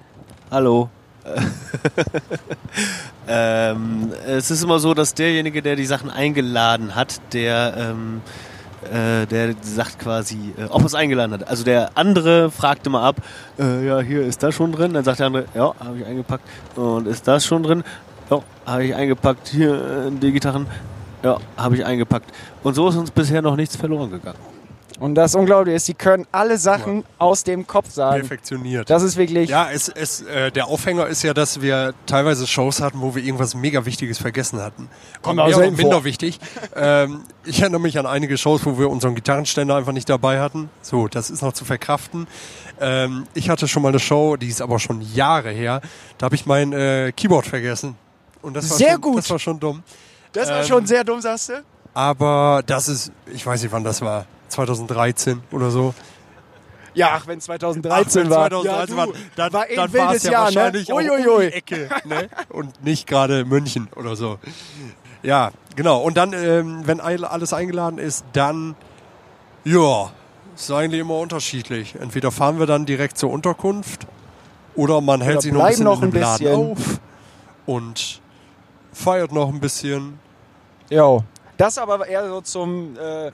Hallo. ähm, es ist immer so, dass derjenige, der die Sachen eingeladen hat, der, ähm, äh, der sagt quasi, äh, ob er es eingeladen hat. Also der andere fragt immer ab, äh, ja, hier ist das schon drin. Dann sagt der andere, ja, habe ich eingepackt. Und ist das schon drin? Ja, habe ich eingepackt. Hier äh, die Gitarren. Ja, habe ich eingepackt. Und so ist uns bisher noch nichts verloren gegangen. Und das Unglaubliche ist, sie können alle Sachen aus dem Kopf sagen. Perfektioniert. Das ist wirklich. Ja, es, es, äh, der Aufhänger ist ja, dass wir teilweise Shows hatten, wo wir irgendwas mega Wichtiges vergessen hatten. Kommt Und auch minder wichtig. ähm, ich erinnere mich an einige Shows, wo wir unseren Gitarrenständer einfach nicht dabei hatten. So, das ist noch zu verkraften. Ähm, ich hatte schon mal eine Show, die ist aber schon Jahre her. Da habe ich mein äh, Keyboard vergessen. Und das war Sehr schon, gut. Das war schon dumm. das war ähm, schon sehr dumm, sagst du? Aber das ist, ich weiß nicht, wann das war. 2013 oder so. Ja, ach, wenn 2013 wenn war. 2013 ja, war, dann, war ein dann war es ja Jahr, wahrscheinlich ne? auch um die Ecke ne? und nicht gerade München oder so. Ja, genau. Und dann, ähm, wenn all- alles eingeladen ist, dann, ja, ist eigentlich immer unterschiedlich. Entweder fahren wir dann direkt zur Unterkunft oder man hält Oder sich noch ein bisschen noch in dem ein Laden auf und feiert noch ein bisschen. Jo. Das aber eher so zum. Äh,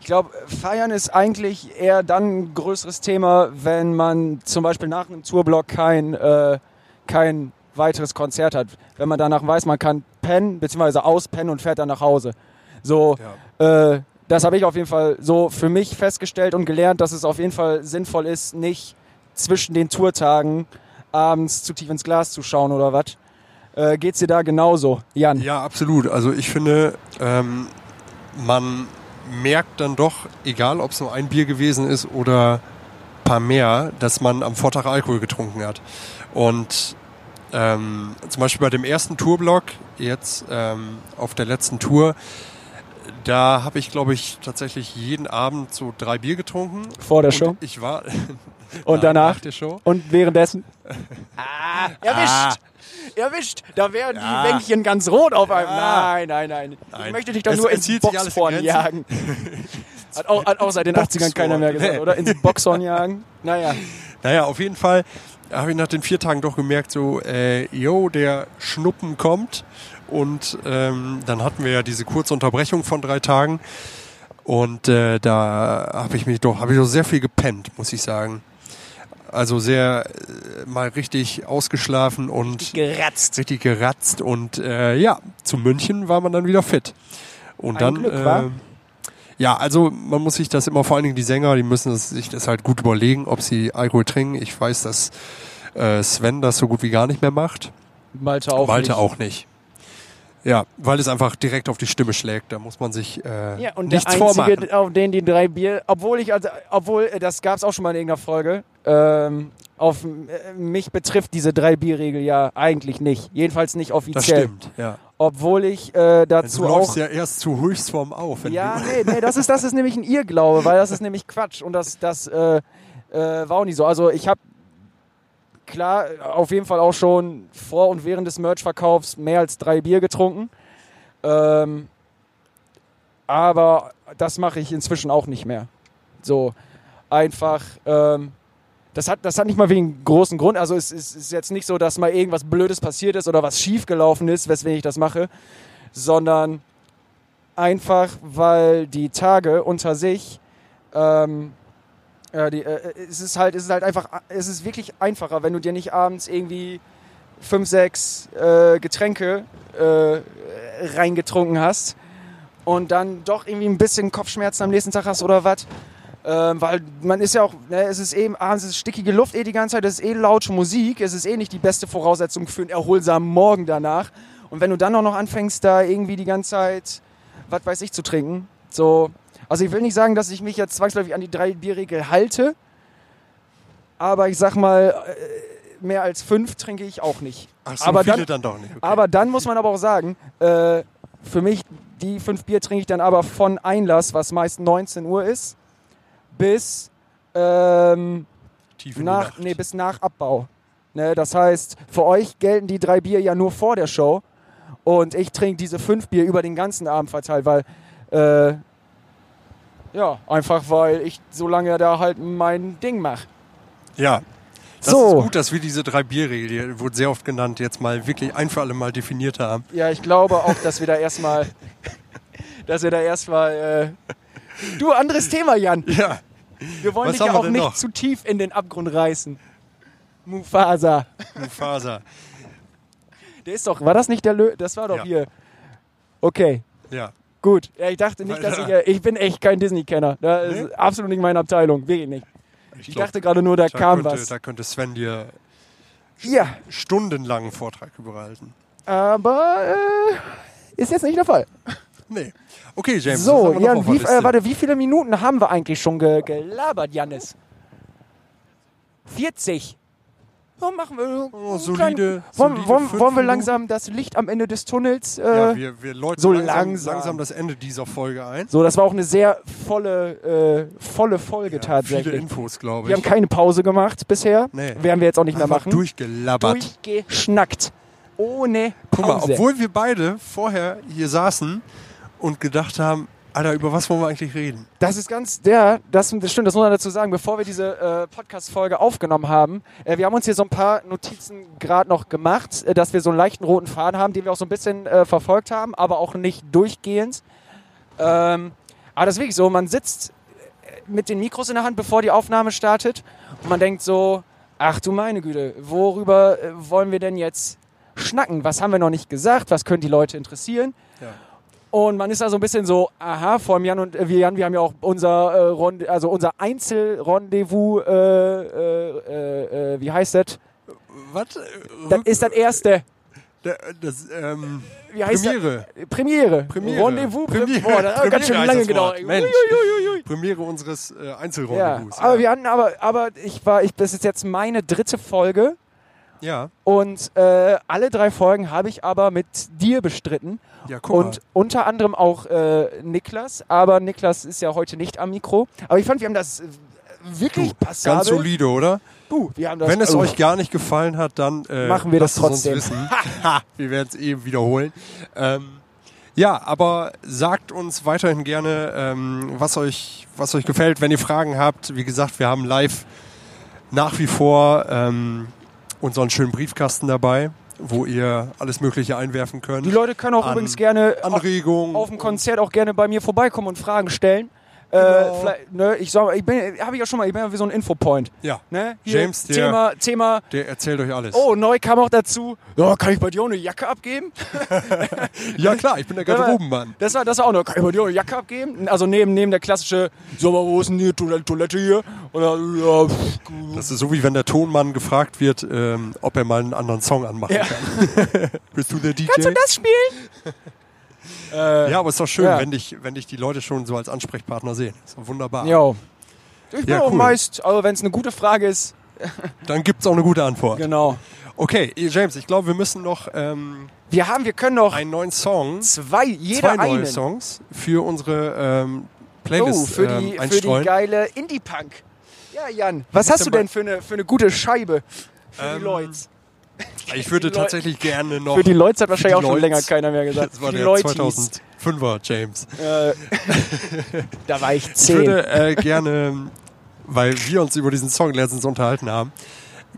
ich glaube, Feiern ist eigentlich eher dann ein größeres Thema, wenn man zum Beispiel nach einem Tourblock kein, äh, kein weiteres Konzert hat. Wenn man danach weiß, man kann pennen, beziehungsweise auspennen und fährt dann nach Hause. So, äh, das habe ich auf jeden Fall so für mich festgestellt und gelernt, dass es auf jeden Fall sinnvoll ist, nicht zwischen den Tourtagen abends zu tief ins Glas zu schauen oder was. Äh, geht's dir da genauso, Jan? Ja, absolut. Also ich finde, ähm, man merkt dann doch, egal ob es nur ein Bier gewesen ist oder ein paar mehr, dass man am Vortag Alkohol getrunken hat. Und ähm, zum Beispiel bei dem ersten Tourblock, jetzt ähm, auf der letzten Tour, da habe ich, glaube ich, tatsächlich jeden Abend so drei Bier getrunken. Vor der Und Show? Ich war. Und Nein, danach? Und währenddessen? Ah, erwischt! Erwischt! Da wären Ja. die Bänkchen ganz rot auf einem. Ja. Nein, nein, nein, Ich Nein. möchte dich doch Es nur ins Boxhorn jagen. Hat auch, hat auch seit den 80ern keiner mehr gesagt, Nee. oder? Ins Boxhorn jagen? Naja. Naja, auf jeden Fall habe ich nach den vier Tagen doch gemerkt, so, äh, yo, der Schnuppen kommt. Und ähm, dann hatten wir ja diese kurze Unterbrechung von drei Tagen. Und äh, da habe ich mich doch, habe ich doch sehr viel gepennt, muss ich sagen. Also sehr äh, mal richtig ausgeschlafen und Geratzt. richtig geratzt. Und äh, ja, zu München war man dann wieder fit. Und Ein dann, Glück, äh, ja, also man muss sich das immer, vor allen Dingen die Sänger, die müssen das, sich das halt gut überlegen, ob sie Alkohol trinken. Ich weiß, dass äh, Sven das so gut wie gar nicht mehr macht. Malte auch Malte nicht. auch nicht. Ja, weil es einfach direkt auf die Stimme schlägt. Da muss man sich äh, Ja, und nichts der vormachen. Einzige, auf den die drei Bier, obwohl ich, also, obwohl, äh, das gab es auch schon mal in irgendeiner Folge, ähm, auf äh, mich betrifft diese drei Bierregel ja eigentlich nicht. Jedenfalls nicht Das offiziell. stimmt, ja. Obwohl ich äh, dazu du auch. läufst ja erst zu Höchstform auf. Wenn Ja, du, nee, nee, das ist, das ist nämlich ein Irrglaube, weil das ist nämlich Quatsch und das, das äh, äh, war auch nicht so. Also ich habe klar auf jeden Fall auch schon vor und während des Merch-Verkaufs mehr als drei Bier getrunken. Ähm, aber das mache ich inzwischen auch nicht mehr. So einfach. Ähm, das hat, das hat nicht mal wegen großen Grund. Also es ist, ist jetzt nicht so, dass mal irgendwas Blödes passiert ist oder was schief gelaufen ist, weswegen ich das mache, sondern einfach, weil die Tage unter sich, ähm, ja, die, äh, es ist halt, es ist halt einfach, es ist wirklich einfacher, wenn du dir nicht abends irgendwie fünf, sechs äh, Getränke äh, reingetrunken hast und dann doch irgendwie ein bisschen Kopfschmerzen am nächsten Tag hast oder was. Ähm, weil man ist ja auch, ne, es ist eben abends ist stickige Luft eh die ganze Zeit, es ist eh laute Musik, es ist eh nicht die beste Voraussetzung für einen erholsamen Morgen danach. Und wenn du dann auch noch anfängst, da irgendwie die ganze Zeit, was weiß ich, zu trinken, so. Also ich will nicht sagen, dass ich mich jetzt zwangsläufig an die drei Bierregel halte, aber ich sag mal, äh, mehr als fünf trinke ich auch nicht. Ach so, aber viele dann- dann doch nicht. Okay. Aber dann muss man aber auch sagen, äh, für mich, die fünf Bier trinke ich dann aber von Einlass, was meist 19 Uhr ist, bis ähm, nach, nee, bis nach Abbau. Ne, das heißt, für euch gelten die drei Bier ja nur vor der Show. Und ich trinke diese fünf Bier über den ganzen Abend verteilt, weil, äh, ja, einfach weil ich so lange da halt mein Ding mache. Ja. Das So. ist gut, dass wir diese drei Bierregel, die wurde sehr oft genannt, jetzt mal wirklich ein für alle Mal definiert haben. Ja, ich glaube auch, dass wir da erstmal, dass wir da erstmal, äh, du, anderes Thema, Jan. Ja. Wir wollen Was dich ja auch nicht noch? zu tief in den Abgrund reißen. Mufasa. Mufasa. Der ist doch, war das nicht der Lö? Das war doch Ja. hier. Okay, Ja. Gut. Ja, ich dachte nicht, dass ich, ich bin echt kein Disney-Kenner. Das ist Nee? absolut nicht meine Abteilung, wirklich nicht. Ich, glaub, dachte gerade nur, da, da kam könnte, was. Da könnte Sven dir ja, stundenlangen Vortrag überhalten. aber äh, ist jetzt nicht der Fall. Nee. Okay, James. so, Jan, wie, äh, warte, wie viele Minuten haben wir eigentlich schon ge gelabert, Janis? 40. Warum machen wir Oh, solide- kleinen- wollen, solide wollen, wollen wir langsam das Licht am Ende des Tunnels? Äh, ja, wir, wir läuten so langsam, langsam. langsam das Ende dieser Folge ein. so, das war auch eine sehr volle, äh, volle Folge Viele tatsächlich. Infos, glaube Wir ich. haben keine Pause gemacht bisher. Nee. Werden wir jetzt auch nicht mehr Einfach machen. durchgelabbert. Durchgeschnackt. Ohne Guck mal, Pause. obwohl wir beide vorher hier saßen und gedacht haben, Alter, über was wollen wir eigentlich reden? Das ist ganz, der, das, das stimmt, das muss man dazu sagen, bevor wir diese äh, Podcast-Folge aufgenommen haben. Äh, wir haben uns hier so ein paar Notizen gerade noch gemacht, äh, dass wir so einen leichten roten Faden haben, den wir auch so ein bisschen äh, verfolgt haben, aber auch nicht durchgehend. Ähm, aber das ist wirklich so, man sitzt äh, mit den Mikros in der Hand, bevor die Aufnahme startet und man denkt so, ach du meine Güte, worüber äh, wollen wir denn jetzt schnacken? Was haben wir noch nicht gesagt? Was können die Leute interessieren? Ja. Und man ist da so ein bisschen so, aha, vor allem Jan und äh, wir Jan, wir haben ja auch unser äh, Rond also unser Einzelrendezvous, äh, äh, äh, äh, wie heißt das? Was? Das ist das erste. Das, ähm, Wie heißt Premiere. Das? Premiere. Premiere. Rendezvous. Premiere. Boah, das hat ganz schön lange gedauert. Mensch. Uiuiuiui. Premiere unseres äh, Ja, Einzelrendezvous. aber wir hatten aber, aber ich war, ich, das ist jetzt meine dritte Folge ja. und äh, alle drei Folgen habe ich aber mit dir bestritten ja, guck und unter anderem auch äh, Niklas, aber Niklas ist ja heute nicht am Mikro. Aber ich fand, wir haben das äh, wirklich mal. passabel. Ganz solide, oder? Du, wir haben das, Wenn es oh, euch gar nicht gefallen hat, dann äh, Machen wir das trotzdem. Uns wissen. Wir werden es eben wiederholen. Ähm, ja, aber sagt uns weiterhin gerne, ähm, was, euch, was euch gefällt, wenn ihr Fragen habt. Wie gesagt, wir haben live nach wie vor ähm, unseren schönen Briefkasten dabei, wo ihr alles Mögliche einwerfen könnt. Die Leute können auch An- übrigens gerne auf, Anregungen. auf dem Konzert auch gerne bei mir vorbeikommen und Fragen stellen. Genau. Äh, ne, ich sag, ich bin, habe ich ja schon mal, ich bin ja wie so ein Infopoint. ja, Ne? Hier, James, der- Thema, Thema. der erzählt euch alles. Oh, neu kam auch dazu. Ja, kann ich bei dir auch eine Jacke abgeben? Ja klar, ich bin der Garderobenmann. Das war, das war auch noch. Kann ich bei dir auch eine Jacke abgeben? Also neben, neben der klassische, so, aber wo ist denn die Toilette, Toilette hier? Oder, ja, pff, Das ist so wie wenn der Tonmann gefragt wird, ähm, ob er mal einen anderen Song anmachen Ja. kann. Bist du der DJ? kannst du das spielen? Äh, Ja, aber ist doch schön, Ja. wenn, dich, wenn dich die Leute schon so als Ansprechpartner sehen. Ist doch wunderbar. Jo. Ich bin Ja, auch cool. meist, also wenn es eine gute Frage ist, Dann gibt's auch eine gute Antwort. genau. Okay, James, ich glaube, wir müssen noch ähm, Wir haben, wir können noch einen neuen Song, zwei, jeder zwei neue einen. Songs für unsere ähm, Oh, Playlist für die, ähm, für die geile Indie-Punk. Ja, Jan, was ist hast denn du denn für eine, für eine gute Scheibe für die Ähm, Leute? ich würde tatsächlich gerne noch... Für die Leute hat wahrscheinlich auch schon länger keiner mehr gesagt. Das war der Leutis. 2005er James. Äh, da war ich Ich zehn. würde äh, gerne, weil wir uns über diesen Song letztens unterhalten haben,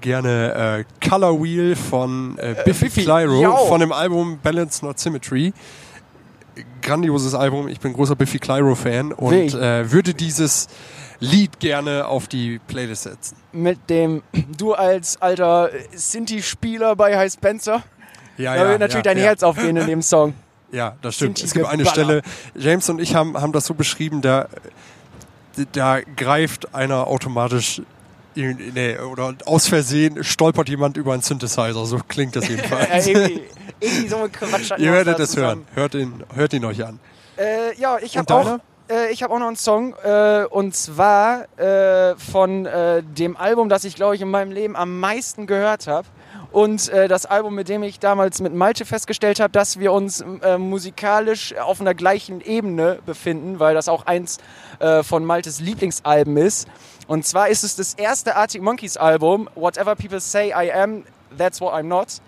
gerne äh, Color Wheel von äh, Biffy, Biffy, Clyro jau. von dem Album Balance Not Symmetry. Grandioses Album, ich bin großer Biffy Clyro-Fan und Wie? äh, würde dieses Lied gerne auf die Playlist setzen. Mit dem, du als alter Sinti-Spieler bei High Spencer, Ja, da wird natürlich dein ja. Herz aufgehen in dem Song. Ja, das stimmt. Sind die Es gibt eine. Stelle, James und ich haben, haben das so beschrieben, da, da greift einer automatisch nee, oder aus Versehen stolpert jemand über einen Synthesizer. So klingt das jedenfalls. irgendwie, irgendwie so ein Quatsch. Ihr werdet es hören. Hört ihn, hört ihn euch an. Äh, ja, ich habe auch? Äh, ich hab auch noch einen Song äh, und zwar äh, von äh, dem Album, das ich glaube ich in meinem Leben am meisten gehört habe. und äh, das Album, mit dem ich damals mit Malte festgestellt habe, dass wir uns äh, musikalisch auf einer gleichen Ebene befinden, weil das auch eins von Maltes Lieblingsalben ist. Und zwar ist es das erste Arctic Monkeys Album, Whatever People Say I Am, That's What I'm Not.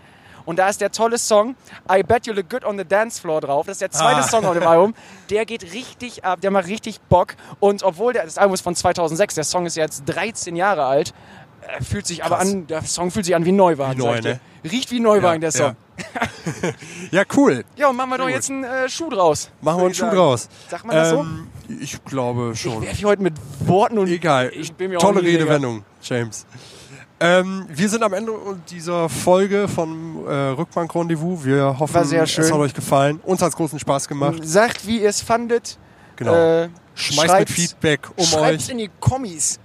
Und da ist der tolle Song I Bet You Look Good on the Dance Floor drauf. Das ist der zweite Ah. Song auf dem Album. Der geht richtig ab, der macht richtig Bock. Und obwohl der, das Album ist von 2006, der Song ist jetzt 13 Jahre alt, äh, fühlt sich aber Krass. an, der Song fühlt sich an wie Neuwagen. Wie neu, ich ne? Riecht wie Neuwagen, der Ja, Song. Ja, cool. Ja, und machen wir doch Gut. jetzt einen äh, Schuh draus. Machen wir einen ich Schuh sagen. draus. Sagt man das so? Ähm, Ich glaube Ich schon. werfe hier heute mit Worten und Egal. Ich bin mir Tolle. Redewendung, James. Ähm, wir sind am Ende dieser Folge von äh, Rückbank Rendezvous. Wir hoffen, es hat euch gefallen. Uns hat es großen Spaß gemacht. Sagt, wie ihr es fandet. Genau. Äh, Schmeißt mit Feedback um Schreibt's euch. in die Kommis.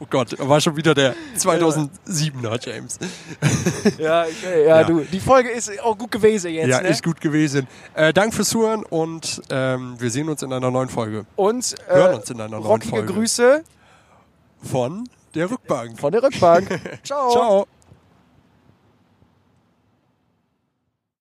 Oh Gott, war schon wieder der 2007er James. Ja, ich, ja, Ja. du. Die Folge ist auch gut gewesen jetzt. ja, ne? ist gut gewesen. Äh, Dank fürs Zuhören und ähm, wir sehen uns in einer neuen Folge. Und äh, Hören uns in einer neuen Folge. Grüße Von der Rückbank. von der Rückbank. Ciao. Ciao.